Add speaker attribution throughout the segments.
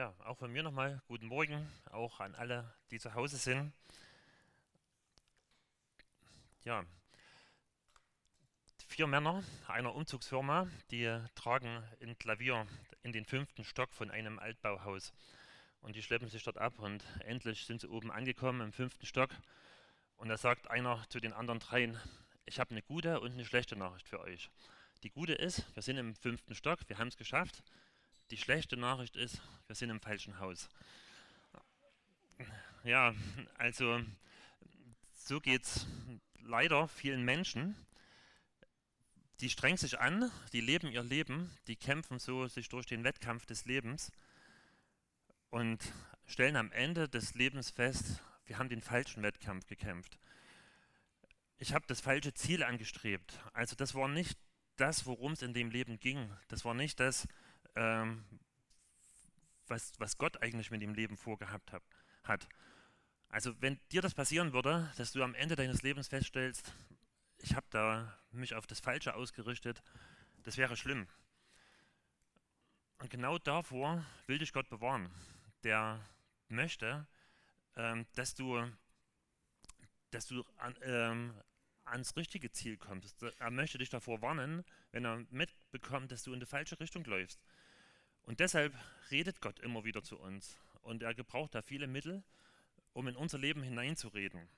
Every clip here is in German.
Speaker 1: Ja, auch von mir nochmal guten Morgen, auch an alle, die zu Hause sind. Ja, vier Männer einer Umzugsfirma, die tragen ein Klavier in den fünften Stock von einem Altbauhaus. Und die schleppen sich dort ab und endlich sind sie oben angekommen im fünften Stock. Und da sagt einer zu den anderen dreien, ich habe eine gute und eine schlechte Nachricht für euch. Die gute ist, wir sind im fünften Stock, wir haben es geschafft. Die schlechte Nachricht ist, wir sind im falschen Haus. Ja, also so geht es leider vielen Menschen. Die strengen sich an, die leben ihr Leben, die kämpfen so sich durch den Wettkampf des Lebens und stellen am Ende des Lebens fest, wir haben den falschen Wettkampf gekämpft. Ich habe das falsche Ziel angestrebt. Also das war nicht das, worum es in dem Leben ging. Das war nicht das, ähm, was, was Gott eigentlich mit dem Leben vorgehabt hab, hat. Also wenn dir das passieren würde, dass du am Ende deines Lebens feststellst, ich habe da mich auf das Falsche ausgerichtet, das wäre schlimm. Und genau davor will dich Gott bewahren. Der möchte, ähm, dass du, dass du an, ähm, ans richtige Ziel kommst. Er möchte dich davor warnen, wenn er mitbekommt, dass du in die falsche Richtung läufst. Und deshalb redet Gott immer wieder zu uns. Und er gebraucht da viele Mittel, um in unser Leben hineinzureden.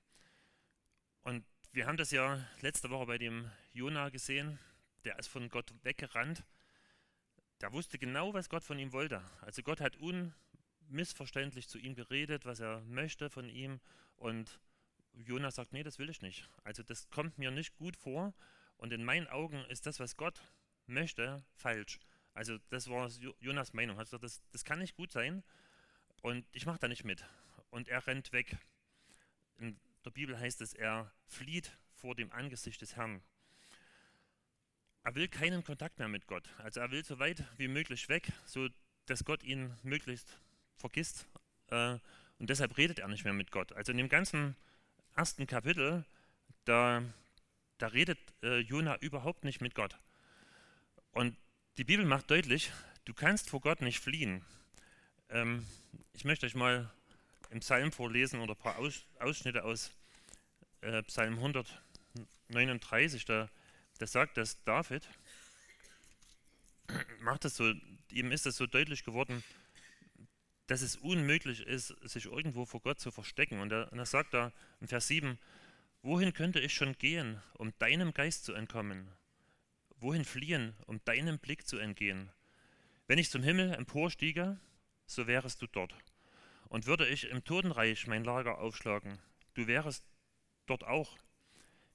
Speaker 1: Und wir haben das ja letzte Woche bei dem Jona gesehen. Der ist von Gott weggerannt. Der wusste genau, was Gott von ihm wollte. Also Gott hat unmissverständlich zu ihm geredet, was er möchte von ihm. Und Jona sagt, nee, das will ich nicht. Also das kommt mir nicht gut vor. Und in meinen Augen ist das, was Gott möchte, falsch. Also das war Jonas Meinung. Also das, das kann nicht gut sein und ich mache da nicht mit. Und er rennt weg. In der Bibel heißt es, er flieht vor dem Angesicht des Herrn. Er will keinen Kontakt mehr mit Gott. Also er will so weit wie möglich weg, so dass Gott ihn möglichst vergisst. Äh, und deshalb redet er nicht mehr mit Gott. Also in dem ganzen ersten Kapitel, da, da redet äh, Jona überhaupt nicht mit Gott. Und die Bibel macht deutlich, du kannst vor Gott nicht fliehen. Ähm, ich möchte euch mal im Psalm vorlesen oder ein paar Aus, Ausschnitte aus äh, Psalm 139. Da, da sagt das David, macht das so, ihm ist es so deutlich geworden, dass es unmöglich ist, sich irgendwo vor Gott zu verstecken. Und er, und er sagt da in Vers 7, wohin könnte ich schon gehen, um deinem Geist zu entkommen? Wohin fliehen, um deinem Blick zu entgehen? Wenn ich zum Himmel emporstiege, so wärest du dort. Und würde ich im Totenreich mein Lager aufschlagen, du wärest dort auch.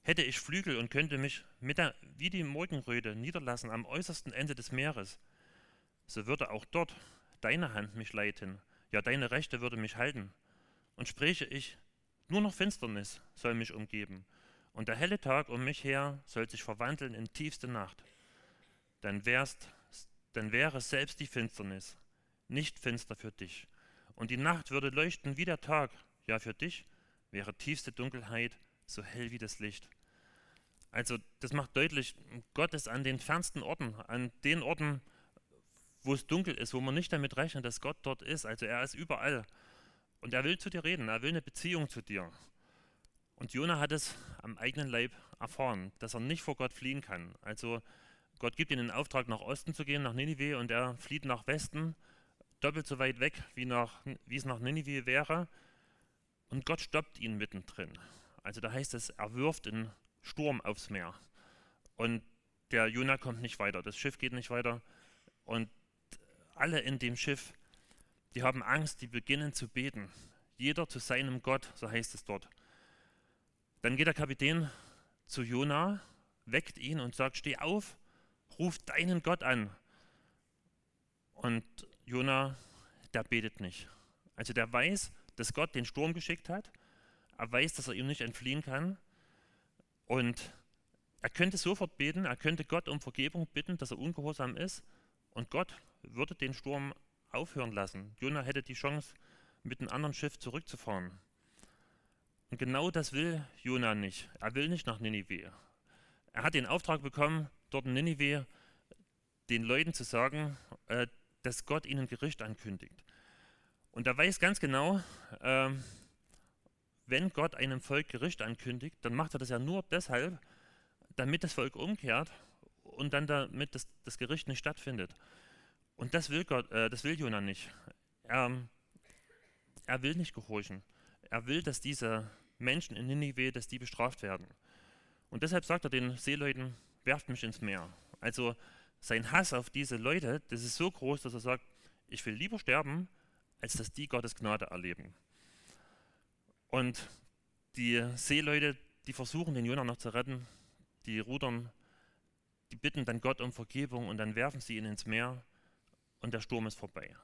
Speaker 1: Hätte ich Flügel und könnte mich der, wie die Morgenröte niederlassen am äußersten Ende des Meeres, so würde auch dort deine Hand mich leiten, ja deine Rechte würde mich halten. Und spräche ich, nur noch Finsternis soll mich umgeben, und der helle Tag um mich her soll sich verwandeln in tiefste Nacht. Dann, wärst, dann wäre selbst die Finsternis nicht finster für dich. Und die Nacht würde leuchten wie der Tag. Ja, für dich wäre tiefste Dunkelheit so hell wie das Licht. Also das macht deutlich, Gott ist an den fernsten Orten, an den Orten, wo es dunkel ist, wo man nicht damit rechnet, dass Gott dort ist. Also er ist überall. Und er will zu dir reden, er will eine Beziehung zu dir. Und Jona hat es am eigenen Leib erfahren, dass er nicht vor Gott fliehen kann. Also Gott gibt ihm den Auftrag, nach Osten zu gehen, nach Ninive, und er flieht nach Westen, doppelt so weit weg, wie, nach, wie es nach Ninive wäre. Und Gott stoppt ihn mittendrin. Also da heißt es, er wirft einen Sturm aufs Meer. Und der Jona kommt nicht weiter, das Schiff geht nicht weiter. Und alle in dem Schiff, die haben Angst, die beginnen zu beten. Jeder zu seinem Gott, so heißt es dort. Dann geht der Kapitän zu Jona, weckt ihn und sagt, steh auf, ruf deinen Gott an. Und Jona, der betet nicht. Also der weiß, dass Gott den Sturm geschickt hat. Er weiß, dass er ihm nicht entfliehen kann. Und er könnte sofort beten, er könnte Gott um Vergebung bitten, dass er ungehorsam ist. Und Gott würde den Sturm aufhören lassen. Jona hätte die Chance, mit einem anderen Schiff zurückzufahren. Und genau das will Jona nicht. Er will nicht nach Ninive. Er hat den Auftrag bekommen, dort in Ninive den Leuten zu sagen, äh, dass Gott ihnen Gericht ankündigt. Und er weiß ganz genau, ähm, wenn Gott einem Volk Gericht ankündigt, dann macht er das ja nur deshalb, damit das Volk umkehrt und dann damit das, das Gericht nicht stattfindet. Und das will Gott, äh, das will Jonah nicht. Er, er will nicht gehorchen. Er will, dass diese Menschen in Ninive, dass die bestraft werden. Und deshalb sagt er den Seeleuten, werft mich ins Meer. Also sein Hass auf diese Leute, das ist so groß, dass er sagt, ich will lieber sterben, als dass die Gottes Gnade erleben. Und die Seeleute, die versuchen, den Jonah noch zu retten, die rudern, die bitten dann Gott um Vergebung und dann werfen sie ihn ins Meer und der Sturm ist vorbei.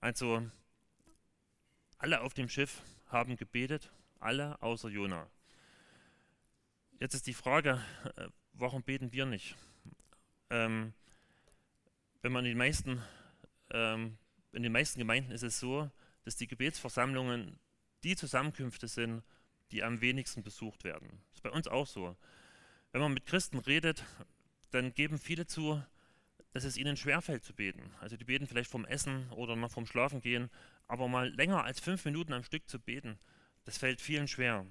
Speaker 1: Also alle auf dem Schiff haben gebetet, alle außer Jonah. Jetzt ist die Frage, äh, warum beten wir nicht? Ähm, wenn man in den meisten ähm, in den meisten Gemeinden ist es so, dass die Gebetsversammlungen die Zusammenkünfte sind, die am wenigsten besucht werden. Das ist bei uns auch so. Wenn man mit Christen redet, dann geben viele zu, dass es ihnen schwerfällt zu beten. Also die beten vielleicht vom Essen oder noch vom Schlafen gehen, aber mal länger als fünf Minuten am Stück zu beten, das fällt vielen schwer.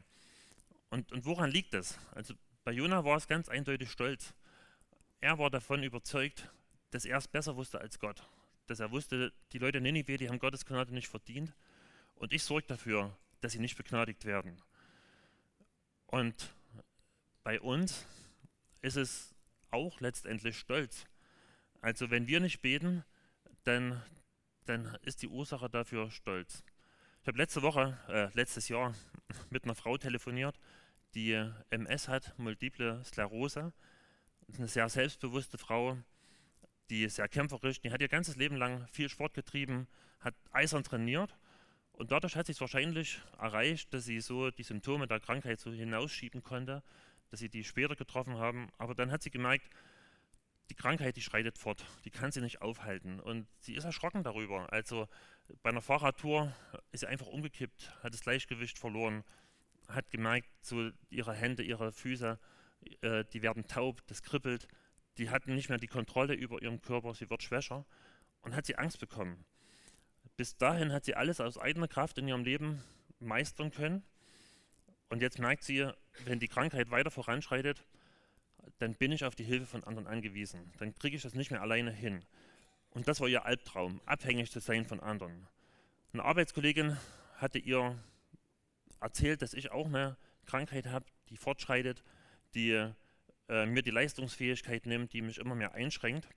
Speaker 1: Und, und woran liegt das? Also bei Jona war es ganz eindeutig Stolz. Er war davon überzeugt, dass er es besser wusste als Gott. Dass er wusste, die Leute in Ninive, die haben Gottes Gnade nicht verdient. Und ich sorge dafür, dass sie nicht begnadigt werden. Und bei uns ist es auch letztendlich Stolz. Also wenn wir nicht beten, dann, dann ist die Ursache dafür Stolz. Ich habe letzte Woche, äh, letztes Jahr mit einer Frau telefoniert, die MS hat, multiple Sklerose. Eine sehr selbstbewusste Frau, die ist sehr kämpferisch, die hat ihr ganzes Leben lang viel Sport getrieben, hat eisern trainiert und dadurch hat sie es wahrscheinlich erreicht, dass sie so die Symptome der Krankheit so hinausschieben konnte, dass sie die später getroffen haben. Aber dann hat sie gemerkt, die Krankheit, die schreitet fort, die kann sie nicht aufhalten. Und sie ist erschrocken darüber. Also bei einer Fahrradtour ist sie einfach umgekippt, hat das Gleichgewicht verloren, hat gemerkt, so ihre Hände, ihre Füße, äh, die werden taub, das kribbelt. Die hatten nicht mehr die Kontrolle über ihren Körper, sie wird schwächer und hat sie Angst bekommen. Bis dahin hat sie alles aus eigener Kraft in ihrem Leben meistern können. Und jetzt merkt sie, wenn die Krankheit weiter voranschreitet, dann bin ich auf die Hilfe von anderen angewiesen. Dann kriege ich das nicht mehr alleine hin. Und das war ihr Albtraum, abhängig zu sein von anderen. Eine Arbeitskollegin hatte ihr erzählt, dass ich auch eine Krankheit habe, die fortschreitet, die äh, mir die Leistungsfähigkeit nimmt, die mich immer mehr einschränkt.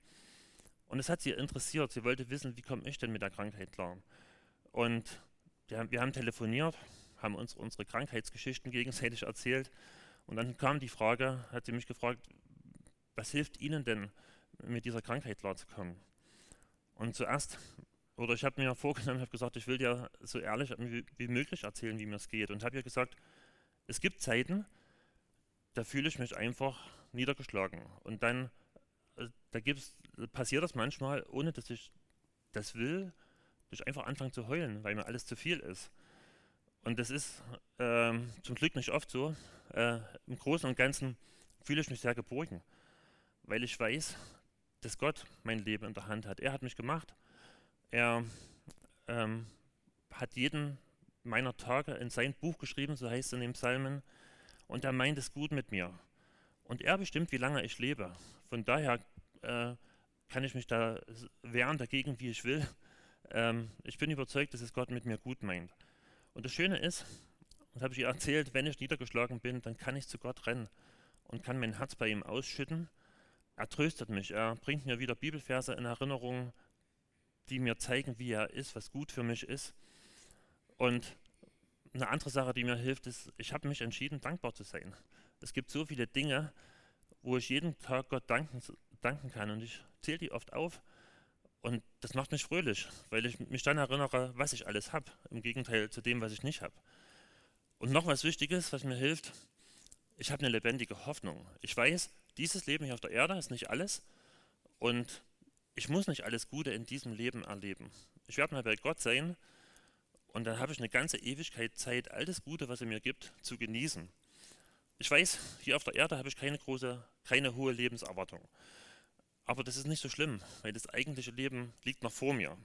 Speaker 1: Und es hat sie interessiert. Sie wollte wissen, wie komme ich denn mit der Krankheit klar. Und wir, wir haben telefoniert, haben uns unsere Krankheitsgeschichten gegenseitig erzählt. Und dann kam die Frage, hat sie mich gefragt, was hilft Ihnen denn, mit dieser Krankheit klarzukommen? Und zuerst, oder ich habe mir vorgenommen, habe gesagt, ich will dir so ehrlich wie, möglich erzählen, wie mir es geht. Und habe ihr gesagt, es gibt Zeiten, da fühle ich mich einfach niedergeschlagen. Und dann äh, da passiert das manchmal, ohne dass ich das will, dass ich einfach anfange zu heulen, weil mir alles zu viel ist. Und das ist ähm, zum Glück nicht oft so. Äh, Im Großen und Ganzen fühle ich mich sehr geborgen, weil ich weiß, dass Gott mein Leben in der Hand hat. Er hat mich gemacht. Er ähm, hat jeden meiner Tage in sein Buch geschrieben, so heißt es in den Psalmen, und er meint es gut mit mir. Und er bestimmt, wie lange ich lebe. Von daher äh, kann ich mich da wehren dagegen, wie ich will. Ähm, ich bin überzeugt, dass es Gott mit mir gut meint. Und das Schöne ist, und habe ich ihr erzählt, wenn ich niedergeschlagen bin, dann kann ich zu Gott rennen und kann mein Herz bei ihm ausschütten. Er tröstet mich, er bringt mir wieder Bibelverse in Erinnerung, die mir zeigen, wie er ist, was gut für mich ist. Und eine andere Sache, die mir hilft, ist, ich habe mich entschieden, dankbar zu sein. Es gibt so viele Dinge, wo ich jeden Tag Gott danken, danken kann und ich zähle die oft auf und das macht mich fröhlich, weil ich mich dann erinnere, was ich alles habe, im Gegenteil zu dem, was ich nicht habe. Und noch was Wichtiges, was mir hilft, ich habe eine lebendige Hoffnung. Ich weiß, dieses Leben hier auf der Erde ist nicht alles und ich muss nicht alles Gute in diesem Leben erleben. Ich werde mal bei Gott sein und dann habe ich eine ganze Ewigkeit Zeit, all das Gute, was er mir gibt, zu genießen. Ich weiß, hier auf der Erde habe ich keine große, keine hohe Lebenserwartung. Aber das ist nicht so schlimm, weil das eigentliche Leben liegt noch vor mir.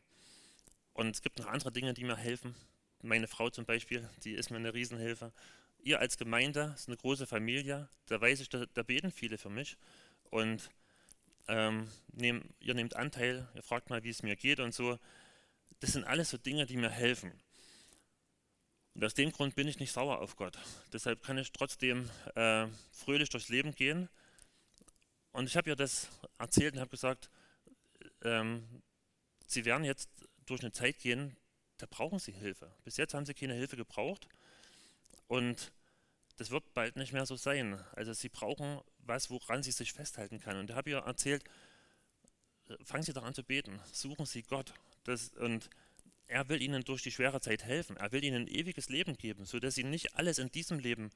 Speaker 1: Und es gibt noch andere Dinge, die mir helfen. Meine Frau zum Beispiel, die ist mir eine Riesenhilfe. Ihr als Gemeinde ist eine große Familie. Da weiß ich, da, da beten viele für mich. Und ähm, nehm, ihr nehmt Anteil, ihr fragt mal, wie es mir geht und so. Das sind alles so Dinge, die mir helfen. Und aus dem Grund bin ich nicht sauer auf Gott. Deshalb kann ich trotzdem äh, fröhlich durchs Leben gehen. Und ich habe ihr das erzählt und habe gesagt, ähm, sie werden jetzt durch eine Zeit gehen, da brauchen sie Hilfe. Bis jetzt haben sie keine Hilfe gebraucht. Und das wird bald nicht mehr so sein. Also sie brauchen was, woran sie sich festhalten kann. Und da habe ich ihr erzählt, äh, fangen Sie doch an zu beten, suchen Sie Gott. Das, und er will ihnen durch die schwere Zeit helfen. Er will ihnen ein ewiges Leben geben, sodass sie nicht alles in diesem Leben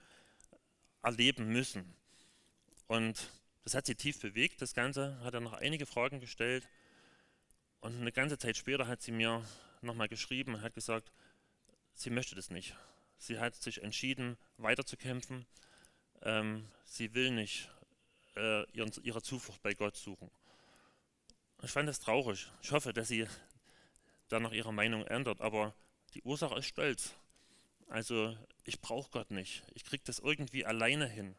Speaker 1: erleben müssen. Und das hat sie tief bewegt, das Ganze. Hat er noch einige Fragen gestellt. Und eine ganze Zeit später hat sie mir nochmal geschrieben und hat gesagt, sie möchte das nicht. Sie hat sich entschieden, weiterzukämpfen. Ähm, sie will nicht äh, ihren, ihre Zuflucht bei Gott suchen. Ich fand das traurig. Ich hoffe, dass sie dann noch ihre Meinung ändert. Aber die Ursache ist Stolz. Also ich brauche Gott nicht. Ich kriege das irgendwie alleine hin.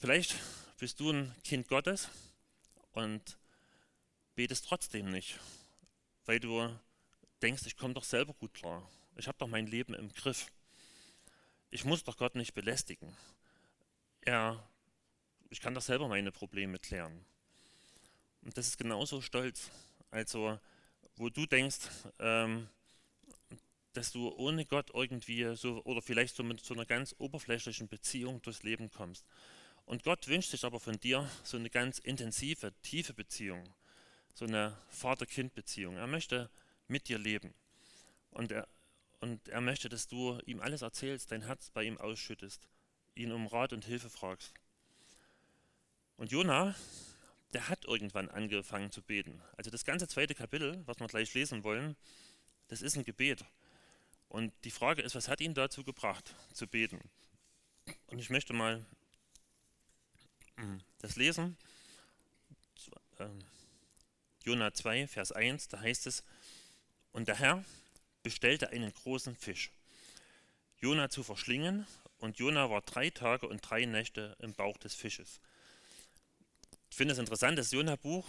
Speaker 1: Vielleicht bist du ein Kind Gottes und betest trotzdem nicht, weil du denkst, ich komme doch selber gut klar. Ich habe doch mein Leben im Griff. Ich muss doch Gott nicht belästigen. Er, ich kann doch selber meine Probleme klären. Und das ist genauso Stolz. Also wo du denkst, ähm, dass du ohne Gott irgendwie so oder vielleicht so mit so einer ganz oberflächlichen Beziehung durchs Leben kommst. Und Gott wünscht sich aber von dir so eine ganz intensive, tiefe Beziehung, so eine Vater-Kind-Beziehung. Er möchte mit dir leben. Und er, und er möchte, dass du ihm alles erzählst, dein Herz bei ihm ausschüttest, ihn um Rat und Hilfe fragst. Und Jona, der hat irgendwann angefangen zu beten. Also das ganze zweite Kapitel, was wir gleich lesen wollen, das ist ein Gebet. Und die Frage ist, was hat ihn dazu gebracht, zu beten? Und ich möchte mal das lesen. Ähm, Jona 2, Vers 1, da heißt es, und der Herr bestellte einen großen Fisch, Jona zu verschlingen, und Jona war drei Tage und drei Nächte im Bauch des Fisches. Ich finde es interessant, das Jona-Buch,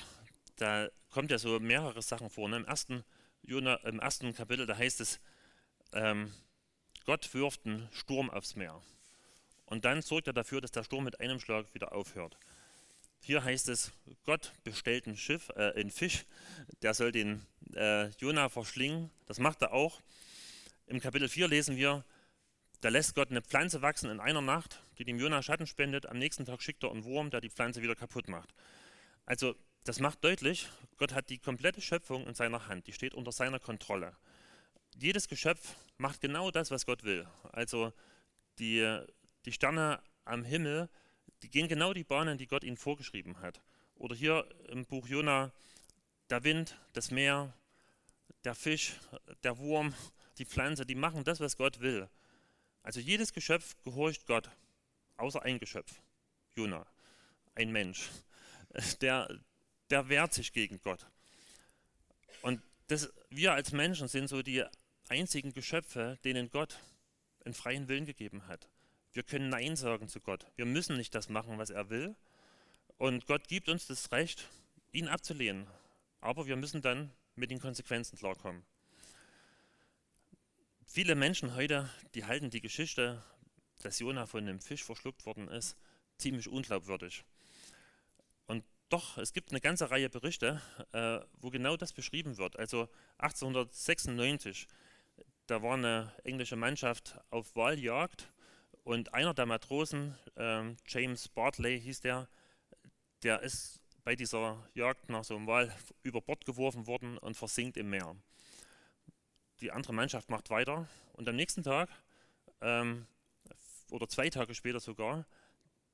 Speaker 1: da kommt ja so mehrere Sachen vor. Ne? Im, ersten Jona, Im ersten Kapitel, da heißt es, ähm, Gott wirft einen Sturm aufs Meer. Und dann sorgt er dafür, dass der Sturm mit einem Schlag wieder aufhört. Hier heißt es, Gott bestellt ein Schiff, äh, einen Fisch, der soll den äh, Jona verschlingen. Das macht er auch. Im Kapitel 4 lesen wir, da lässt Gott eine Pflanze wachsen in einer Nacht, die dem Jona Schatten spendet. Am nächsten Tag schickt er einen Wurm, der die Pflanze wieder kaputt macht. Also das macht deutlich, Gott hat die komplette Schöpfung in seiner Hand. Die steht unter seiner Kontrolle. Jedes Geschöpf macht genau das, was Gott will. Also die, die Sterne am Himmel, die gehen genau die Bahnen, die Gott ihnen vorgeschrieben hat. Oder hier im Buch Jona, der Wind, das Meer, der Fisch, der Wurm, die Pflanze, die machen das, was Gott will. Also jedes Geschöpf gehorcht Gott, außer ein Geschöpf, Jona, ein Mensch. Der, der wehrt sich gegen Gott. Und das, wir als Menschen sind so die einzigen Geschöpfe, denen Gott einen freien Willen gegeben hat. Wir können Nein sagen zu Gott. Wir müssen nicht das machen, was er will. Und Gott gibt uns das Recht, ihn abzulehnen. Aber wir müssen dann mit den Konsequenzen klarkommen. Viele Menschen heute, die halten die Geschichte, dass Jona von einem Fisch verschluckt worden ist, ziemlich unglaubwürdig. Und doch, es gibt eine ganze Reihe Berichte, äh, wo genau das beschrieben wird. Also 1896, da war eine englische Mannschaft auf Wahljagd und einer der Matrosen, äh, James Bartley hieß der, der ist bei dieser Jagd nach so einem Wal über Bord geworfen worden und versinkt im Meer die andere Mannschaft macht weiter und am nächsten Tag ähm, oder zwei Tage später sogar,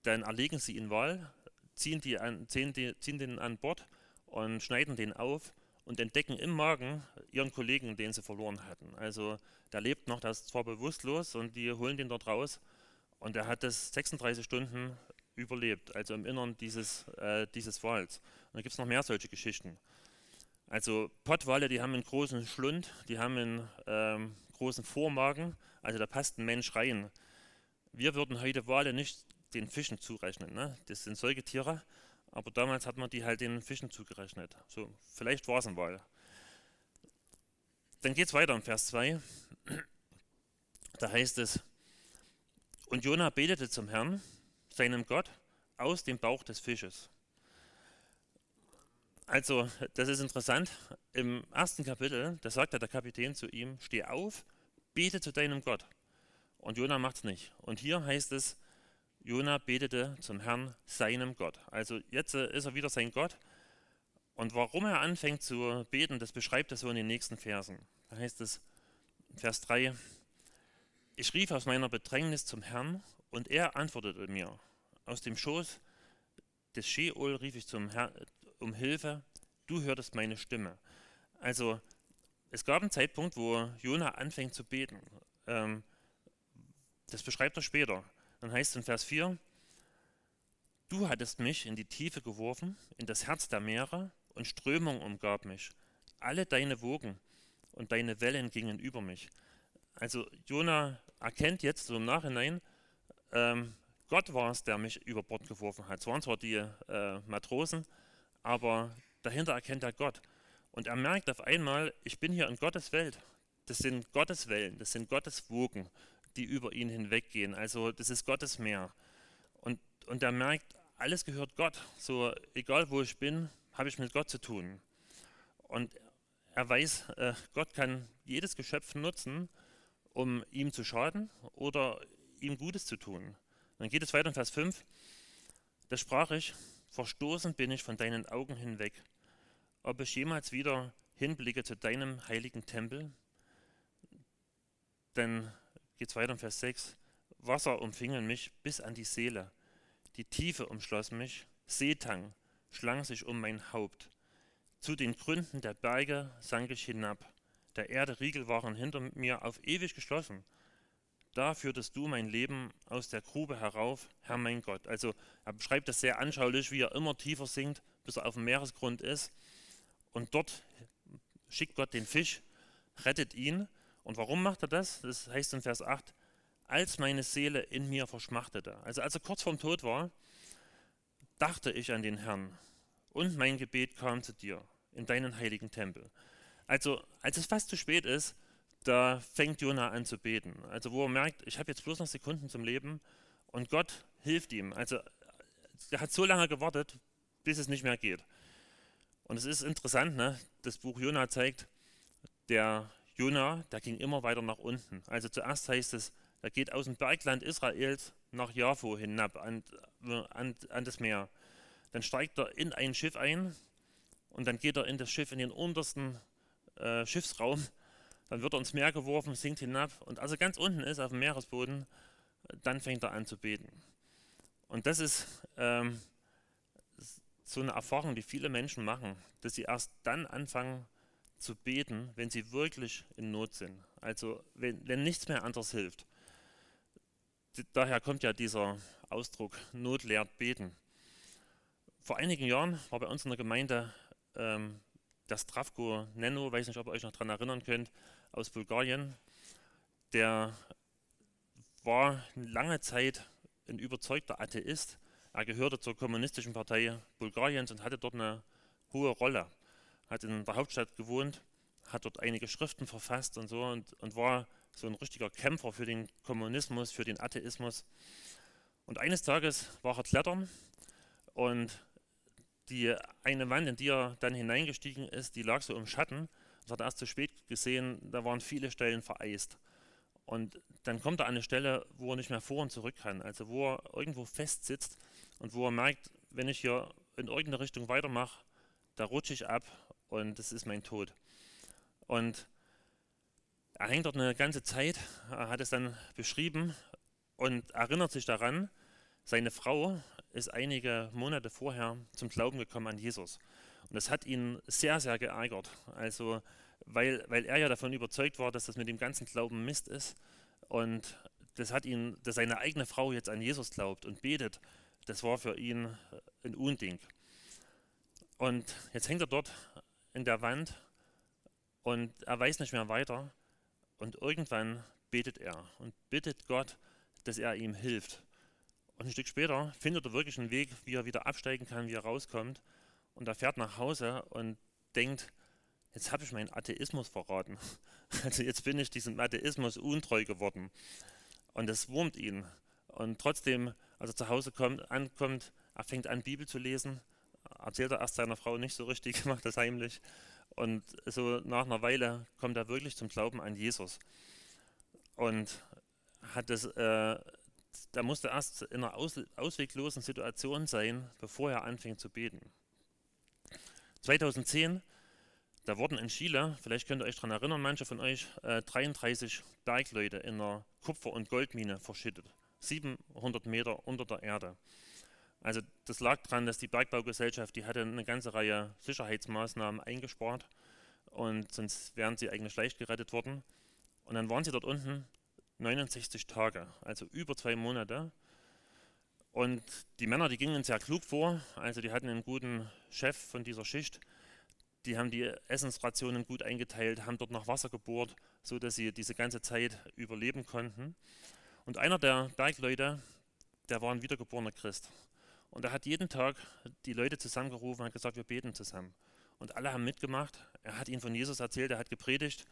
Speaker 1: dann erlegen sie ihn Wal, ziehen, die an, ziehen, die, ziehen den an Bord und schneiden den auf und entdecken im Magen ihren Kollegen, den sie verloren hatten. Also der lebt noch, der ist zwar bewusstlos und die holen den dort raus und er hat das 36 Stunden überlebt, also im Innern dieses, äh, dieses Wals. Und da gibt es noch mehr solche Geschichten. Also Pottwale, die haben einen großen Schlund, die haben einen ähm, großen Vormagen, also da passt ein Mensch rein. Wir würden heute Wale nicht den Fischen zurechnen, ne? das sind Säugetiere, aber damals hat man die halt den Fischen zugerechnet. So, vielleicht war es ein Wal. Dann geht es weiter im Vers 2. Da heißt es, und Jona betete zum Herrn, seinem Gott, aus dem Bauch des Fisches. Also, das ist interessant. Im ersten Kapitel, da sagt der Kapitän zu ihm: Steh auf, bete zu deinem Gott. Und Jona macht es nicht. Und hier heißt es, Jona betete zum Herrn, seinem Gott. Also, jetzt äh, ist er wieder sein Gott. Und warum er anfängt zu beten, das beschreibt er so in den nächsten Versen. Da heißt es, Vers 3, ich rief aus meiner Bedrängnis zum Herrn und er antwortete mir. Aus dem Schoß des Sheol rief ich zum Herrn, um Hilfe, du hörtest meine Stimme. Also es gab einen Zeitpunkt, wo Jona anfängt zu beten. Ähm, das beschreibt er später. Dann heißt es in Vers 4, du hattest mich in die Tiefe geworfen, in das Herz der Meere, und Strömung umgab mich. Alle deine Wogen und deine Wellen gingen über mich. Also Jona erkennt jetzt so im Nachhinein, ähm, Gott war es, der mich über Bord geworfen hat. Es waren zwar die äh, Matrosen, aber dahinter erkennt er Gott. Und er merkt auf einmal, ich bin hier in Gottes Welt. Das sind Gottes Wellen, das sind Gottes Wogen, die über ihn hinweggehen. Also das ist Gottes Meer. Und, und er merkt, alles gehört Gott. So egal wo ich bin, habe ich mit Gott zu tun. Und er weiß, äh, Gott kann jedes Geschöpf nutzen, um ihm zu schaden oder ihm Gutes zu tun. Dann geht es weiter in Vers 5. Da sprach ich, verstoßen bin ich von deinen Augen hinweg. Ob ich jemals wieder hinblicke zu deinem heiligen Tempel? Dann geht es weiter in Vers 6. Wasser umfingen mich bis an die Seele. Die Tiefe umschloss mich. Seetang schlang sich um mein Haupt. Zu den Gründen der Berge sank ich hinab. Der Erde Riegel waren hinter mir auf ewig geschlossen. Da führtest du mein Leben aus der Grube herauf, Herr mein Gott. Also er beschreibt das sehr anschaulich, wie er immer tiefer sinkt, bis er auf dem Meeresgrund ist. Und dort schickt Gott den Fisch, rettet ihn. Und warum macht er das? Das heißt in Vers 8, als meine Seele in mir verschmachtete. Also als er kurz vorm Tod war, dachte ich an den Herrn. Und mein Gebet kam zu dir in deinen heiligen Tempel. Also als es fast zu spät ist, da fängt Jona an zu beten. Also wo er merkt, ich habe jetzt bloß noch Sekunden zum Leben und Gott hilft ihm. Also er hat so lange gewartet, bis es nicht mehr geht. Und es ist interessant, ne? das Buch Jona zeigt, der Jona, der ging immer weiter nach unten. Also zuerst heißt es, er geht aus dem Bergland Israels nach Jafo hinab an, an, an das Meer. Dann steigt er in ein Schiff ein und dann geht er in das Schiff in den untersten äh, Schiffsraum dann wird er ins Meer geworfen, sinkt hinab und als er ganz unten ist, auf dem Meeresboden, dann fängt er an zu beten. Und das ist ähm, so eine Erfahrung, die viele Menschen machen, dass sie erst dann anfangen zu beten, wenn sie wirklich in Not sind. Also wenn, wenn nichts mehr anderes hilft. Daher kommt ja dieser Ausdruck Not lehrt beten. Vor einigen Jahren war bei uns in der Gemeinde ähm, der Stravko Nenno, weiß nicht, ob ihr euch noch daran erinnern könnt, aus Bulgarien. Der war lange Zeit ein überzeugter Atheist. Er gehörte zur kommunistischen Partei Bulgariens und hatte dort eine hohe Rolle. Hat in der Hauptstadt gewohnt, hat dort einige Schriften verfasst und so und, und war so ein richtiger Kämpfer für den Kommunismus, für den Atheismus. Und eines Tages war er klettern und die eine Wand, in die er dann hineingestiegen ist, die lag so im Schatten. Das hat er erst zu spät gesehen, da waren viele Stellen vereist. Und dann kommt er an eine Stelle, wo er nicht mehr vor und zurück kann, also wo er irgendwo fest sitzt und wo er merkt, wenn ich hier in irgendeine Richtung weitermache, da rutsche ich ab und das ist mein Tod. Und er hängt dort eine ganze Zeit, er hat es dann beschrieben und erinnert sich daran, seine Frau ist einige Monate vorher zum Glauben gekommen an Jesus. Und das hat ihn sehr, sehr geärgert. Also, weil, weil er ja davon überzeugt war, dass das mit dem ganzen Glauben Mist ist. Und das hat ihn, dass seine eigene Frau jetzt an Jesus glaubt und betet, das war für ihn ein Unding. Und jetzt hängt er dort in der Wand und er weiß nicht mehr weiter. Und irgendwann betet er und bittet Gott, dass er ihm hilft. Und ein Stück später findet er wirklich einen Weg, wie er wieder absteigen kann, wie er rauskommt. Und er fährt nach Hause und denkt, jetzt habe ich meinen Atheismus verraten. Also jetzt bin ich diesem Atheismus untreu geworden. Und das wurmt ihn. Und trotzdem, als er zu Hause kommt, ankommt, er fängt an, Bibel zu lesen. Erzählt er erst seiner Frau nicht so richtig, macht das heimlich. Und so nach einer Weile kommt er wirklich zum Glauben an Jesus. Und hat es, äh, da musste erst in einer aus, ausweglosen Situation sein, bevor er anfing zu beten. 2010, da wurden in Chile, vielleicht könnt ihr euch daran erinnern, manche von euch, äh, 33 Bergleute in einer Kupfer- und Goldmine verschüttet. 700 Meter unter der Erde. Also das lag daran, dass die Bergbaugesellschaft, die hatte eine ganze Reihe Sicherheitsmaßnahmen eingespart und sonst wären sie eigentlich leicht gerettet worden. Und dann waren sie dort unten 69 Tage, also über zwei Monate. Und die Männer, die gingen sehr klug vor, also die hatten einen guten Chef von dieser Schicht, die haben die Essensrationen gut eingeteilt, haben dort nach Wasser gebohrt, sodass sie diese ganze Zeit überleben konnten. Und einer der Bergleute, der war ein wiedergeborener Christ. Und er hat jeden Tag die Leute zusammengerufen und hat gesagt, wir beten zusammen. Und alle haben mitgemacht. Er hat ihnen von Jesus erzählt, er hat gepredigt.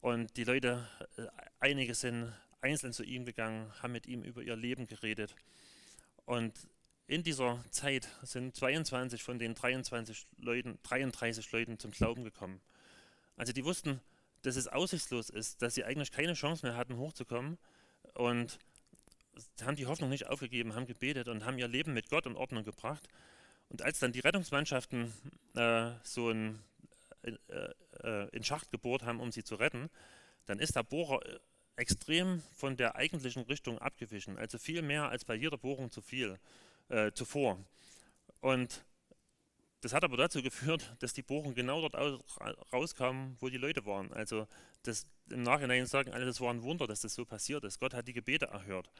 Speaker 1: Und die Leute, äh, einige sind einzeln zu ihm gegangen, haben mit ihm über ihr Leben geredet. Und in dieser Zeit sind 22 von den 23 Leuten, 33 Leuten zum Glauben gekommen. Also die wussten, dass es aussichtslos ist, dass sie eigentlich keine Chance mehr hatten, hochzukommen. Und haben die Hoffnung nicht aufgegeben, haben gebetet und haben ihr Leben mit Gott in Ordnung gebracht. Und als dann die Rettungsmannschaften äh, so ein äh, äh, in Schacht gebohrt haben, um sie zu retten, dann ist der Bohrer äh, extrem von der eigentlichen Richtung abgewichen. Also viel mehr als bei jeder Bohrung zu viel, äh, zuvor. Und das hat aber dazu geführt, dass die Bohrung genau dort rauskam, wo die Leute waren. Also das, im Nachhinein sagen alle, das war ein Wunder, dass das so passiert ist. Gott hat die Gebete erhört.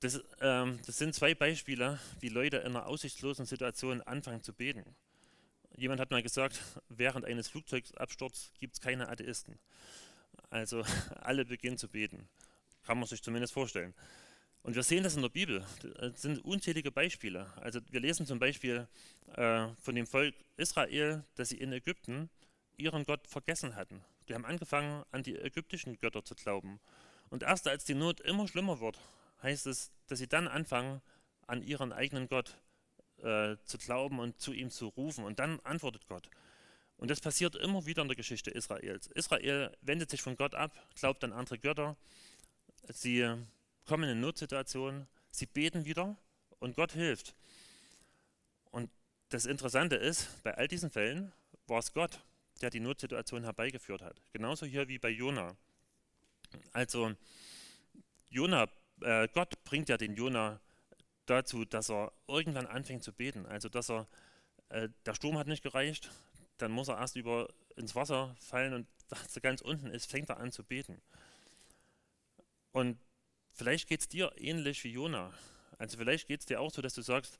Speaker 1: Das, ähm, das sind zwei Beispiele, wie Leute in einer aussichtslosen Situation anfangen zu beten. Jemand hat mal gesagt, während eines Flugzeugabsturzes gibt es keine Atheisten. Also alle beginnen zu beten. Kann man sich zumindest vorstellen. Und wir sehen das in der Bibel. Das sind unzählige Beispiele. Also wir lesen zum Beispiel äh, von dem Volk Israel, dass sie in Ägypten ihren Gott vergessen hatten. Die haben angefangen, an die ägyptischen Götter zu glauben. Und erst als die Not immer schlimmer wird, heißt es, dass sie dann anfangen, an ihren eigenen Gott äh, zu glauben und zu ihm zu rufen. Und dann antwortet Gott. Und das passiert immer wieder in der Geschichte Israels. Israel wendet sich von Gott ab, glaubt an andere Götter. Sie kommen in Notsituationen, sie beten wieder und Gott hilft. Und das Interessante ist, bei all diesen Fällen war es Gott, der die Notsituation herbeigeführt hat. Genauso hier wie bei Jona. Also Jona, äh, Gott bringt ja den Jona dazu, dass er irgendwann anfängt zu beten. Also dass er, äh, der Sturm hat nicht gereicht, dann muss er erst über ins Wasser fallen und als er ganz unten ist, fängt er an zu beten. Und vielleicht geht es dir ähnlich wie Jona. Also vielleicht geht es dir auch so, dass du sagst,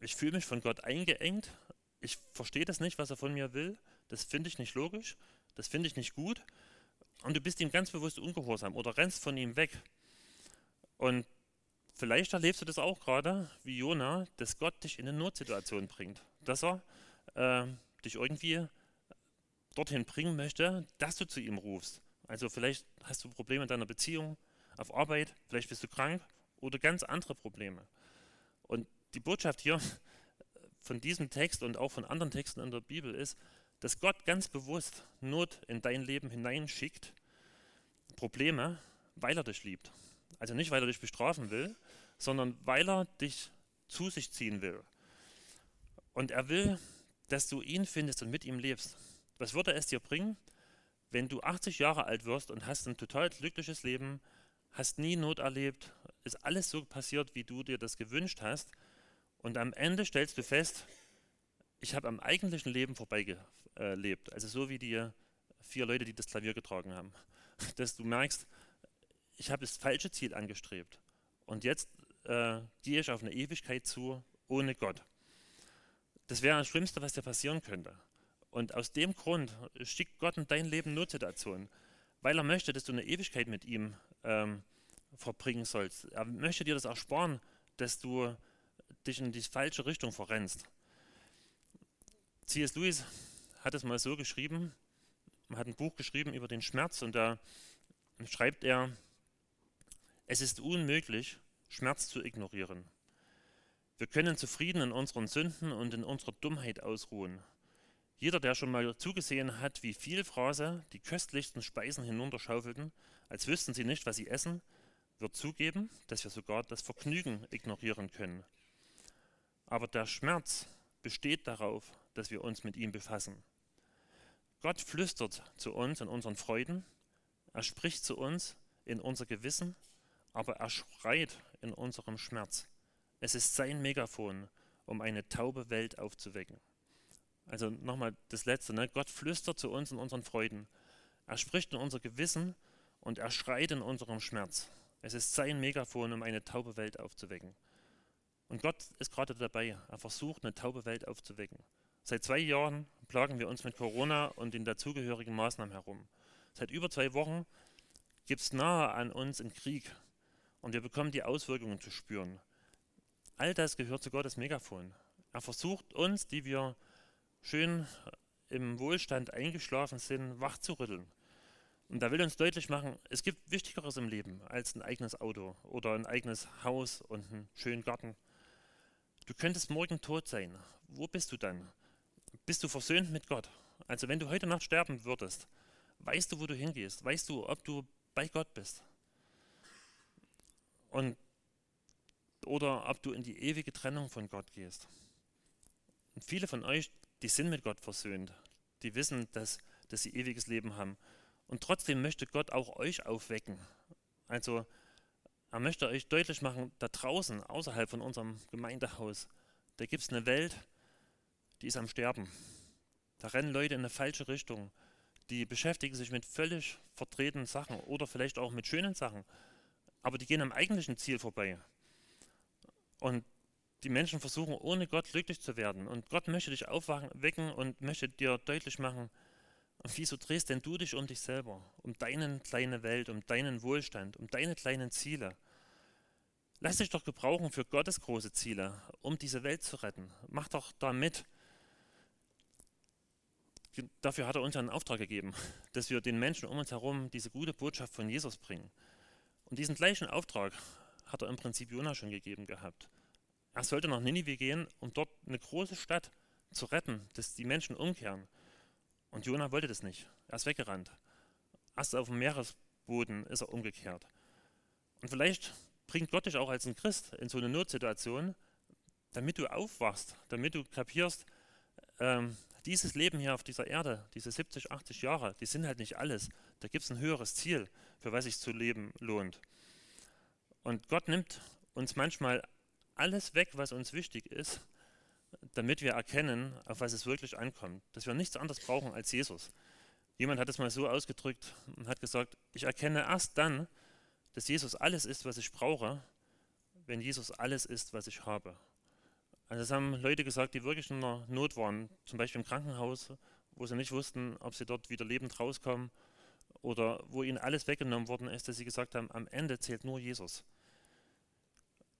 Speaker 1: ich fühle mich von Gott eingeengt, ich verstehe das nicht, was er von mir will, das finde ich nicht logisch, das finde ich nicht gut und du bist ihm ganz bewusst ungehorsam oder rennst von ihm weg. Und vielleicht erlebst du das auch gerade, wie Jona, dass Gott dich in eine Notsituation bringt. Dass er äh, dich irgendwie dorthin bringen möchte, dass du zu ihm rufst. Also vielleicht hast du Probleme in deiner Beziehung, auf Arbeit, vielleicht bist du krank oder ganz andere Probleme. Und die Botschaft hier von diesem Text und auch von anderen Texten in der Bibel ist, dass Gott ganz bewusst Not in dein Leben hineinschickt, Probleme, weil er dich liebt. Also nicht, weil er dich bestrafen will, sondern weil er dich zu sich ziehen will. Und er will, dass du ihn findest und mit ihm lebst. Was würde es dir bringen, wenn du 80 Jahre alt wirst und hast ein total glückliches Leben, hast nie Not erlebt, ist alles so passiert, wie du dir das gewünscht hast, und am Ende stellst du fest, ich habe am eigentlichen Leben vorbeigelebt. Also so wie die vier Leute, die das Klavier getragen haben. Dass du merkst, ich habe das falsche Ziel angestrebt. Und jetzt äh, gehe ich auf eine Ewigkeit zu ohne Gott. Das wäre das Schlimmste, was dir passieren könnte. Und aus dem Grund schickt Gott in dein Leben Notsituationen, weil er möchte, dass du eine Ewigkeit mit ihm ähm, verbringen sollst. Er möchte dir das ersparen, dass du dich in die falsche Richtung verrennst. C.S. Lewis hat es mal so geschrieben, er hat ein Buch geschrieben über den Schmerz und da schreibt er, es ist unmöglich, Schmerz zu ignorieren. Wir können zufrieden in unseren Sünden und in unserer Dummheit ausruhen. Jeder, der schon mal zugesehen hat, wie viel Phrase die köstlichsten Speisen hinunterschaufelten, als wüssten sie nicht, was sie essen, wird zugeben, dass wir sogar das Vergnügen ignorieren können. Aber der Schmerz besteht darauf, dass wir uns mit ihm befassen. Gott flüstert zu uns in unseren Freuden, er spricht zu uns in unser Gewissen, aber er schreit in unserem Schmerz. Es ist sein Megafon, um eine taube Welt aufzuwecken. Also nochmal das Letzte, ne? Gott flüstert zu uns in unseren Freuden. Er spricht in unser Gewissen und er schreit in unserem Schmerz. Es ist sein Megafon, um eine taube Welt aufzuwecken. Und Gott ist gerade dabei. Er versucht, eine taube Welt aufzuwecken. Seit zwei Jahren plagen wir uns mit Corona und den dazugehörigen Maßnahmen herum. Seit über zwei Wochen gibt es nahe an uns einen Krieg und wir bekommen die Auswirkungen zu spüren. All das gehört zu Gottes Megafon. Er versucht uns, die wir schön im Wohlstand eingeschlafen sind, wachzurütteln. Und da will uns deutlich machen, es gibt Wichtigeres im Leben als ein eigenes Auto oder ein eigenes Haus und einen schönen Garten. Du könntest morgen tot sein. Wo bist du dann? Bist du versöhnt mit Gott? Also wenn du heute Nacht sterben würdest, weißt du, wo du hingehst? Weißt du, ob du bei Gott bist? Und oder ob du in die ewige Trennung von Gott gehst. Und viele von euch, die sind mit Gott versöhnt. Die wissen, dass, dass sie ewiges Leben haben. Und trotzdem möchte Gott auch euch aufwecken. Also er möchte euch deutlich machen, da draußen, außerhalb von unserem Gemeindehaus, da gibt es eine Welt, die ist am Sterben. Da rennen Leute in eine falsche Richtung. Die beschäftigen sich mit völlig verdrehten Sachen oder vielleicht auch mit schönen Sachen. Aber die gehen am eigentlichen Ziel vorbei. Und die Menschen versuchen, ohne Gott glücklich zu werden. Und Gott möchte dich aufwecken und möchte dir deutlich machen, wieso drehst denn du dich um dich selber, um deine kleine Welt, um deinen Wohlstand, um deine kleinen Ziele? Lass dich doch gebrauchen für Gottes große Ziele, um diese Welt zu retten. Mach doch da mit. Dafür hat er uns einen Auftrag gegeben, dass wir den Menschen um uns herum diese gute Botschaft von Jesus bringen. Und diesen gleichen Auftrag hat er im Prinzip Jona schon gegeben gehabt. Er sollte nach Ninive gehen, um dort eine große Stadt zu retten, dass die Menschen umkehren. Und Jona wollte das nicht. Er ist weggerannt. Erst auf dem Meeresboden ist er umgekehrt. Und vielleicht bringt Gott dich auch als ein Christ in so eine Notsituation, damit du aufwachst, damit du kapierst, ähm, dieses Leben hier auf dieser Erde, diese 70, 80 Jahre, die sind halt nicht alles. Da gibt es ein höheres Ziel, für was sich zu leben lohnt. Und Gott nimmt uns manchmal alles weg, was uns wichtig ist, damit wir erkennen, auf was es wirklich ankommt. Dass wir nichts anderes brauchen als Jesus. Jemand hat es mal so ausgedrückt und hat gesagt, ich erkenne erst dann, dass Jesus alles ist, was ich brauche, wenn Jesus alles ist, was ich habe. Also das haben Leute gesagt, die wirklich in einer Not waren, zum Beispiel im Krankenhaus, wo sie nicht wussten, ob sie dort wieder lebend rauskommen oder wo ihnen alles weggenommen worden ist, dass sie gesagt haben, am Ende zählt nur Jesus.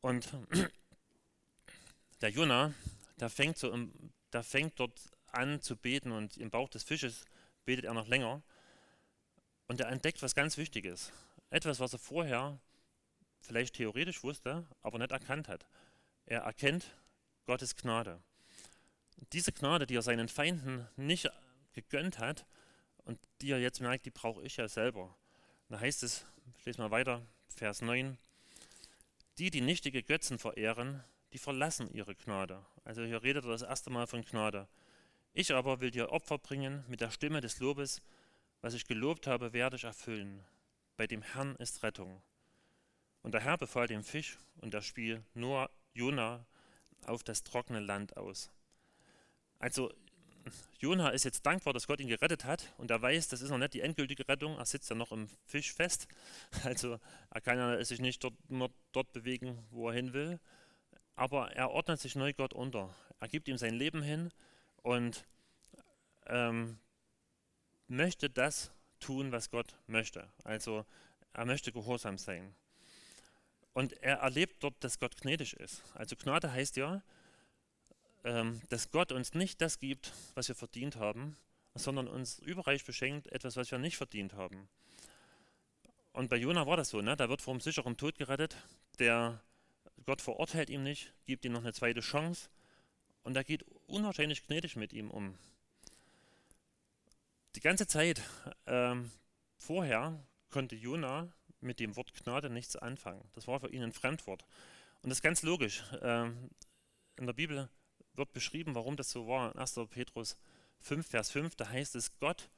Speaker 1: Und der Jonah, der fängt, so der fängt dort an zu beten und im Bauch des Fisches betet er noch länger. Und er entdeckt was ganz Wichtiges. Etwas, was er vorher vielleicht theoretisch wusste, aber nicht erkannt hat. Er erkennt Gottes Gnade. Diese Gnade, die er seinen Feinden nicht gegönnt hat und die er jetzt merkt, die brauche ich ja selber. Da heißt es, ich lese mal weiter, Vers 9, die, die nichtige Götzen verehren, die verlassen ihre Gnade. Also hier redet er das erste Mal von Gnade. Ich aber will dir Opfer bringen mit der Stimme des Lobes, was ich gelobt habe, werde ich erfüllen. Bei dem Herrn ist Rettung. Und der Herr befahl dem Fisch und der Spiel nur Jona auf das trockene Land aus. Also Jona ist jetzt dankbar, dass Gott ihn gerettet hat und er weiß, das ist noch nicht die endgültige Rettung. Er sitzt ja noch im Fisch fest. Also er kann sich nicht dort, nur dort bewegen, wo er hin will. aber er ordnet sich neu Gott unter. Er gibt ihm sein Leben hin und ähm, möchte das tun, was Gott möchte. Also er möchte gehorsam sein. Und er erlebt dort, dass Gott gnädig ist. Also Gnade heißt ja, ähm, dass Gott uns nicht das gibt, was wir verdient haben, sondern uns überreich beschenkt etwas, was wir nicht verdient haben. Und bei Jona war das so, ne? da wird vor einem sicheren Tod gerettet, der Gott verurteilt ihm nicht, gibt ihm noch eine zweite Chance und er geht unwahrscheinlich gnädig mit ihm um. Die ganze Zeit ähm, vorher konnte Jona mit dem Wort Gnade nichts anfangen. Das war für ihn ein Fremdwort. Und das ist ganz logisch. Ähm, in der Bibel wird beschrieben, warum das so war. In 1. Petrus 5, Vers 5, da heißt es, Gott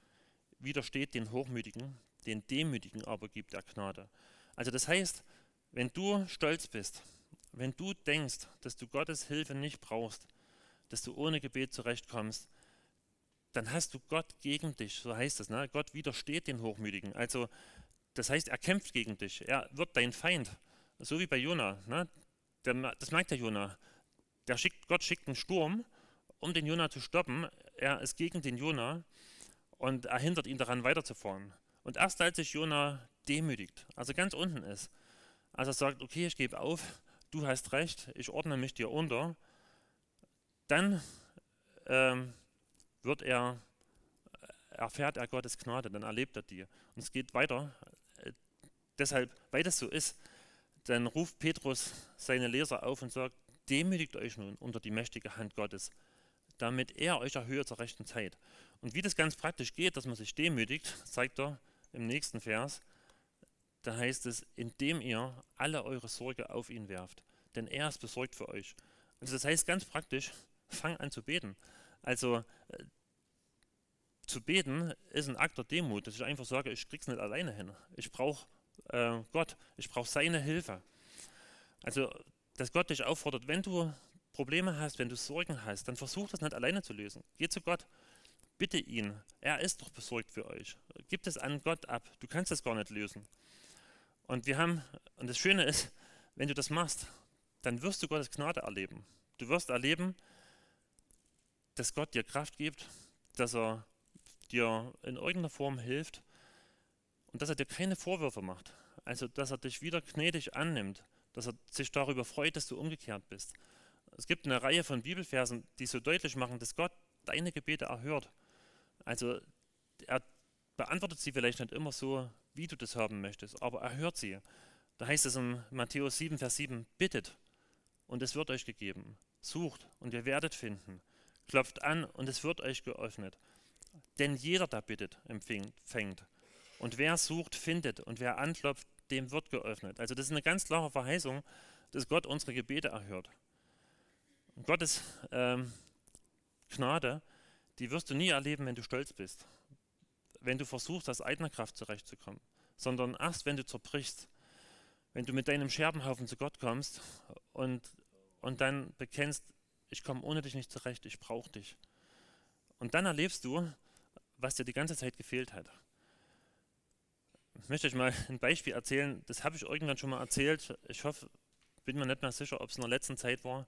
Speaker 1: widersteht den Hochmütigen, den Demütigen aber gibt er Gnade. Also das heißt, wenn du stolz bist, wenn du denkst, dass du Gottes Hilfe nicht brauchst, dass du ohne Gebet zurechtkommst, dann hast du Gott gegen dich, so heißt es. Ne? Gott widersteht den Hochmütigen. Also das heißt, er kämpft gegen dich. Er wird dein Feind. So wie bei Jona. Ne? Der, das merkt der Jona. Der schickt, Gott schickt einen Sturm, um den Jona zu stoppen. Er ist gegen den Jona und er hindert ihn daran weiterzufahren. Und erst als sich Jona demütigt, also ganz unten ist, also er sagt, okay, ich gebe auf, du hast recht, ich ordne mich dir unter, dann ähm, wird er, erfährt er Gottes Gnade, dann erlebt er die. Und es geht weiter. Deshalb, weil das so ist, dann ruft Petrus seine Leser auf und sagt, demütigt euch nun unter die mächtige Hand Gottes, damit er euch erhöhe zur rechten Zeit. Und wie das ganz praktisch geht, dass man sich demütigt, zeigt er im nächsten Vers. Da heißt es, indem ihr alle eure Sorge auf ihn werft, denn er ist besorgt für euch. Also das heißt ganz praktisch, fang an zu beten. Also äh, zu beten ist ein Akt der Demut, dass ich einfach sage, ich krieg's nicht alleine hin. Ich brauche äh, Gott, ich brauche seine Hilfe. Also, dass Gott dich auffordert, wenn du Probleme hast, wenn du Sorgen hast, dann versuch das nicht alleine zu lösen. Geh zu Gott, bitte ihn. Er ist doch besorgt für euch. Gib es an Gott ab. Du kannst es gar nicht lösen. Und wir haben, und das Schöne ist, wenn du das machst, dann wirst du Gottes Gnade erleben. Du wirst erleben, dass Gott dir Kraft gibt, dass er dir in irgendeiner Form hilft und dass er dir keine Vorwürfe macht. Also, dass er dich wieder gnädig annimmt, dass er sich darüber freut, dass du umgekehrt bist. Es gibt eine Reihe von Bibelversen, die so deutlich machen, dass Gott deine Gebete erhört. Also, er beantwortet sie vielleicht nicht immer so, wie du das haben möchtest, aber er hört sie. Da heißt es in Matthäus 7, Vers 7, bittet und es wird euch gegeben. Sucht und ihr werdet finden. Klopft an und es wird euch geöffnet. Denn jeder, der bittet, empfängt. Und wer sucht, findet. Und wer anklopft, dem wird geöffnet. Also das ist eine ganz klare Verheißung, dass Gott unsere Gebete erhört. Und Gottes ähm, Gnade, die wirst du nie erleben, wenn du stolz bist. Wenn du versuchst, aus eigener Kraft zurechtzukommen. Sondern erst, wenn du zerbrichst. Wenn du mit deinem Scherbenhaufen zu Gott kommst und, und dann bekennst, ich komme ohne dich nicht zurecht, ich brauche dich. Und dann erlebst du, was dir die ganze Zeit gefehlt hat. Möchte euch mal ein Beispiel erzählen, das habe ich irgendwann schon mal erzählt. Ich hoffe, bin mir nicht mehr sicher, ob es in der letzten Zeit war.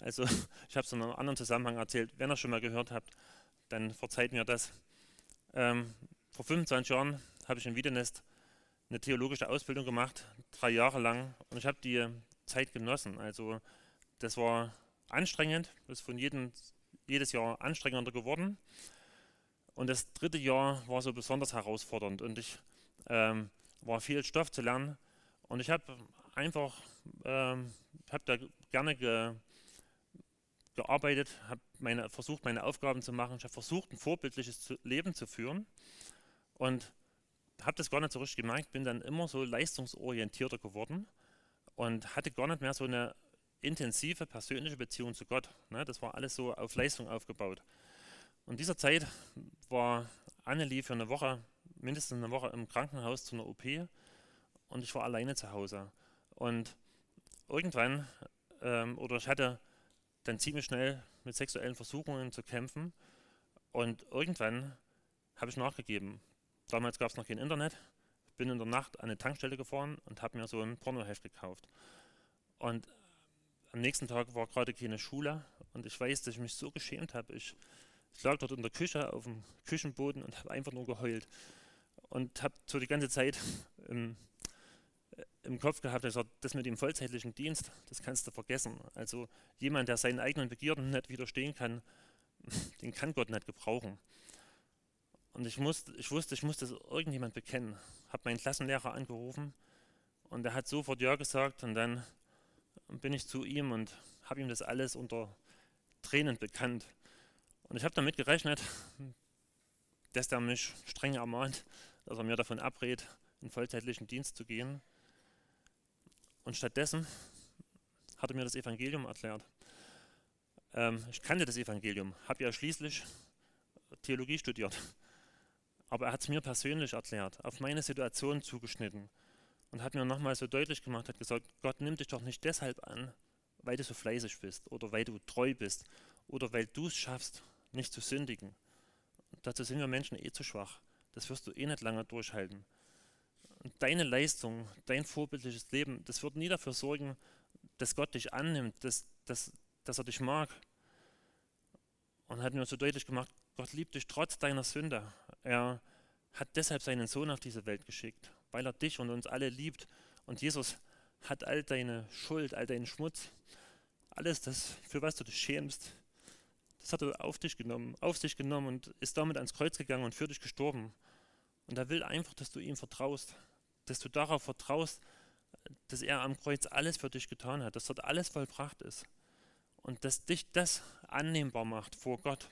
Speaker 1: Also ich habe es in einem anderen Zusammenhang erzählt. Wenn ihr schon mal gehört habt, dann verzeiht mir das. Ähm, vor 25 Jahren habe ich in Wiedenest eine theologische Ausbildung gemacht, drei Jahre lang. Und ich habe die Zeit genossen. Also das war anstrengend, das ist von jedem jedes Jahr anstrengender geworden. Und das dritte Jahr war so besonders herausfordernd und ich ähm, war viel Stoff zu lernen. Und ich habe einfach ähm, hab da gerne ge, gearbeitet, habe meine, versucht, meine Aufgaben zu machen. Ich habe versucht, ein vorbildliches Leben zu führen und habe das gar nicht so richtig gemerkt, bin dann immer so leistungsorientierter geworden und hatte gar nicht mehr so eine intensive persönliche Beziehung zu Gott. Ne? Das war alles so auf Leistung aufgebaut. Und dieser Zeit war Annelie für eine Woche, mindestens eine Woche im Krankenhaus zu einer OP und ich war alleine zu Hause. Und irgendwann, ähm, oder ich hatte dann ziemlich schnell mit sexuellen Versuchungen zu kämpfen und irgendwann habe ich nachgegeben. Damals gab es noch kein Internet. Ich bin in der Nacht an eine Tankstelle gefahren und habe mir so ein Pornoheft gekauft. Und am nächsten Tag war gerade keine Schule und ich weiß, dass ich mich so geschämt habe. Ich, ich lag dort in der Küche auf dem Küchenboden und habe einfach nur geheult und habe so die ganze Zeit im, äh, im Kopf gehabt, also das mit dem vollzeitlichen Dienst, das kannst du vergessen. Also jemand, der seinen eigenen Begierden nicht widerstehen kann, den kann Gott nicht gebrauchen. Und ich, musste, ich wusste, ich musste irgendjemand bekennen. Habe meinen Klassenlehrer angerufen und er hat sofort Ja gesagt und dann bin ich zu ihm und habe ihm das alles unter Tränen bekannt. Und ich habe damit gerechnet, dass er mich streng ermahnt, dass er mir davon abrät, in vollzeitlichen Dienst zu gehen. Und stattdessen hat er mir das Evangelium erklärt. Ähm, ich kannte das Evangelium, habe ja schließlich Theologie studiert. Aber er hat es mir persönlich erklärt, auf meine Situation zugeschnitten und hat mir nochmal so deutlich gemacht, hat gesagt, Gott nimmt dich doch nicht deshalb an, weil du so fleißig bist oder weil du treu bist oder weil du es schaffst, nicht zu sündigen. dazu sind wir Menschen eh zu schwach. Das wirst du eh nicht lange durchhalten. Und deine Leistung, dein vorbildliches Leben, das wird nie dafür sorgen, dass Gott dich annimmt, dass, dass, dass er dich mag. Und hat mir so deutlich gemacht, Gott liebt dich trotz deiner Sünde. Er hat deshalb seinen Sohn auf diese Welt geschickt, weil er dich und uns alle liebt. Und Jesus hat all deine Schuld, all deinen Schmutz, alles das, für was du dich schämst, das hat er auf dich genommen, auf sich genommen und ist damit ans Kreuz gegangen und für dich gestorben. Und er will einfach, dass du ihm vertraust, dass du darauf vertraust, dass er am Kreuz alles für dich getan hat, dass dort alles vollbracht ist und dass dich das annehmbar macht vor Gott.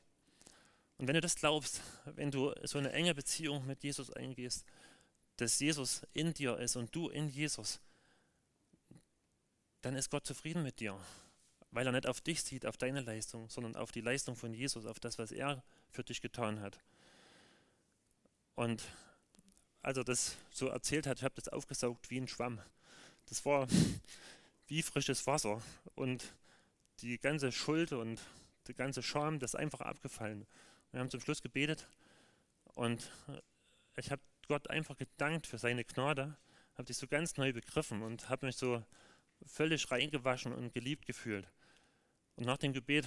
Speaker 1: Und wenn du das glaubst, wenn du so eine enge Beziehung mit Jesus eingehst, dass Jesus in dir ist und du in Jesus, dann ist Gott zufrieden mit dir weil er nicht auf dich sieht, auf deine Leistung, sondern auf die Leistung von Jesus, auf das, was er für dich getan hat. Und als er das so erzählt hat, ich habe das aufgesaugt wie ein Schwamm. Das war wie frisches Wasser und die ganze Schuld und die ganze Scham, das ist einfach abgefallen. Wir haben zum Schluss gebetet und ich habe Gott einfach gedankt für seine Gnade, habe dich so ganz neu begriffen und habe mich so völlig reingewaschen und geliebt gefühlt. Und nach dem Gebet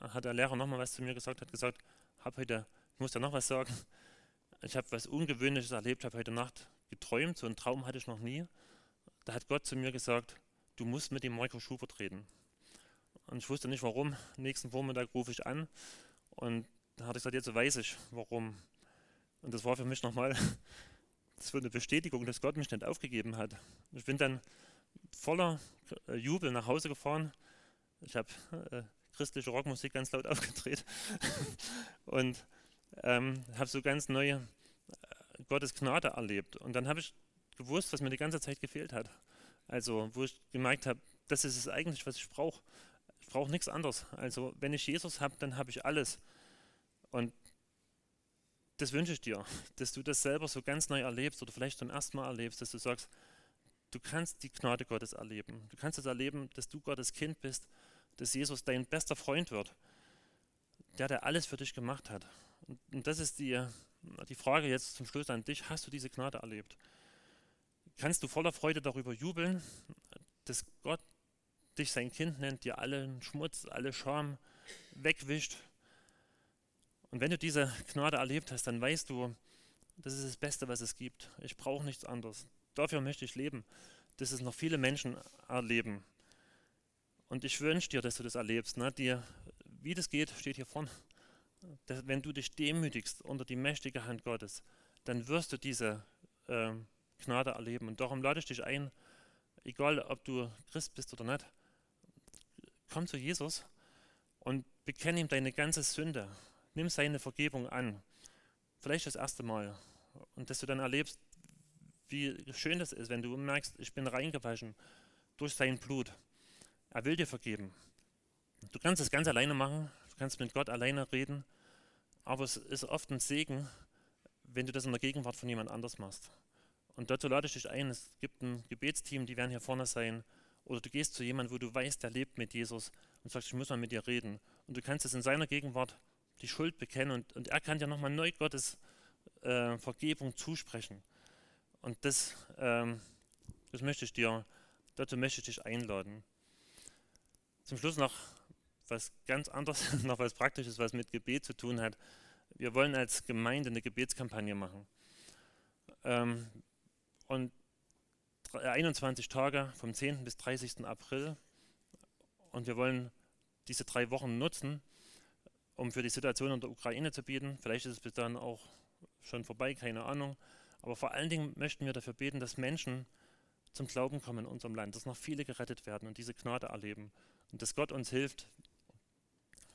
Speaker 1: hat der Lehrer nochmal was zu mir gesagt, hat gesagt, hab heute, ich muss ja noch was sagen, ich habe was Ungewöhnliches erlebt, habe heute Nacht geträumt, so einen Traum hatte ich noch nie. Da hat Gott zu mir gesagt, du musst mit dem Marco Schubert reden. Und ich wusste nicht warum. Nächsten Vormittag rufe ich an und da hatte ich gesagt, jetzt weiß ich warum. Und das war für mich nochmal war eine Bestätigung, dass Gott mich nicht aufgegeben hat. Ich bin dann voller Jubel nach Hause gefahren ich habe äh, christliche Rockmusik ganz laut aufgedreht und ähm, habe so ganz neue äh, Gottes Gnade erlebt. Und dann habe ich gewusst, was mir die ganze Zeit gefehlt hat. Also, wo ich gemerkt habe, das ist es eigentlich, was ich brauche. Ich brauche nichts anderes. Also, wenn ich Jesus habe, dann habe ich alles. Und das wünsche ich dir, dass du das selber so ganz neu erlebst oder vielleicht zum ersten Mal erlebst, dass du sagst, du kannst die Gnade Gottes erleben. Du kannst es erleben, dass du Gottes Kind bist dass Jesus dein bester Freund wird, der, der alles für dich gemacht hat. Und, und das ist die, die Frage jetzt zum Schluss an dich. Hast du diese Gnade erlebt? Kannst du voller Freude darüber jubeln, dass Gott dich sein Kind nennt, dir allen Schmutz, alle Scham wegwischt? Und wenn du diese Gnade erlebt hast, dann weißt du, das ist das Beste, was es gibt. Ich brauche nichts anderes. Dafür möchte ich leben, dass es noch viele Menschen erleben. Und ich wünsche dir, dass du das erlebst. Ne? Dir, wie das geht, steht hier vorne. Dass, wenn du dich demütigst unter die mächtige Hand Gottes, dann wirst du diese äh, Gnade erleben. Und darum lade ich dich ein, egal ob du Christ bist oder nicht, komm zu Jesus und bekenne ihm deine ganze Sünde. Nimm seine Vergebung an. Vielleicht das erste Mal. Und dass du dann erlebst, wie schön das ist, wenn du merkst, ich bin reingewaschen durch sein Blut. Er will dir vergeben. Du kannst es ganz alleine machen, du kannst mit Gott alleine reden, aber es ist oft ein Segen, wenn du das in der Gegenwart von jemand anders machst. Und dazu lade ich dich ein, es gibt ein Gebetsteam, die werden hier vorne sein. Oder du gehst zu jemandem, wo du weißt, der lebt mit Jesus und sagst, ich muss mal mit dir reden. Und du kannst es in seiner Gegenwart die Schuld bekennen und, und er kann dir nochmal neu Gottes äh, Vergebung zusprechen. Und das, ähm, das möchte ich dir, dazu möchte ich dich einladen. Zum Schluss noch was ganz anderes, noch was Praktisches, was mit Gebet zu tun hat. Wir wollen als Gemeinde eine Gebetskampagne machen. Ähm, und 21 Tage vom 10. bis 30. April. Und wir wollen diese drei Wochen nutzen, um für die Situation in der Ukraine zu bieten. Vielleicht ist es bis dann auch schon vorbei, keine Ahnung. Aber vor allen Dingen möchten wir dafür beten, dass Menschen zum Glauben kommen in unserem Land, dass noch viele gerettet werden und diese Gnade erleben. Und dass Gott uns hilft,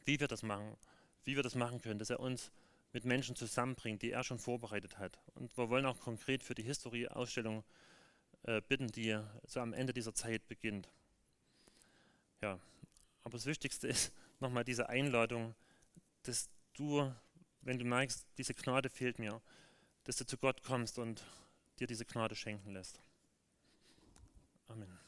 Speaker 1: wie wir das machen, wie wir das machen können, dass er uns mit Menschen zusammenbringt, die er schon vorbereitet hat. Und wir wollen auch konkret für die History-Ausstellung äh, bitten, die so am Ende dieser Zeit beginnt. Ja, aber das Wichtigste ist nochmal diese Einladung, dass du, wenn du merkst, diese Gnade fehlt mir, dass du zu Gott kommst und dir diese Gnade schenken lässt. Amen.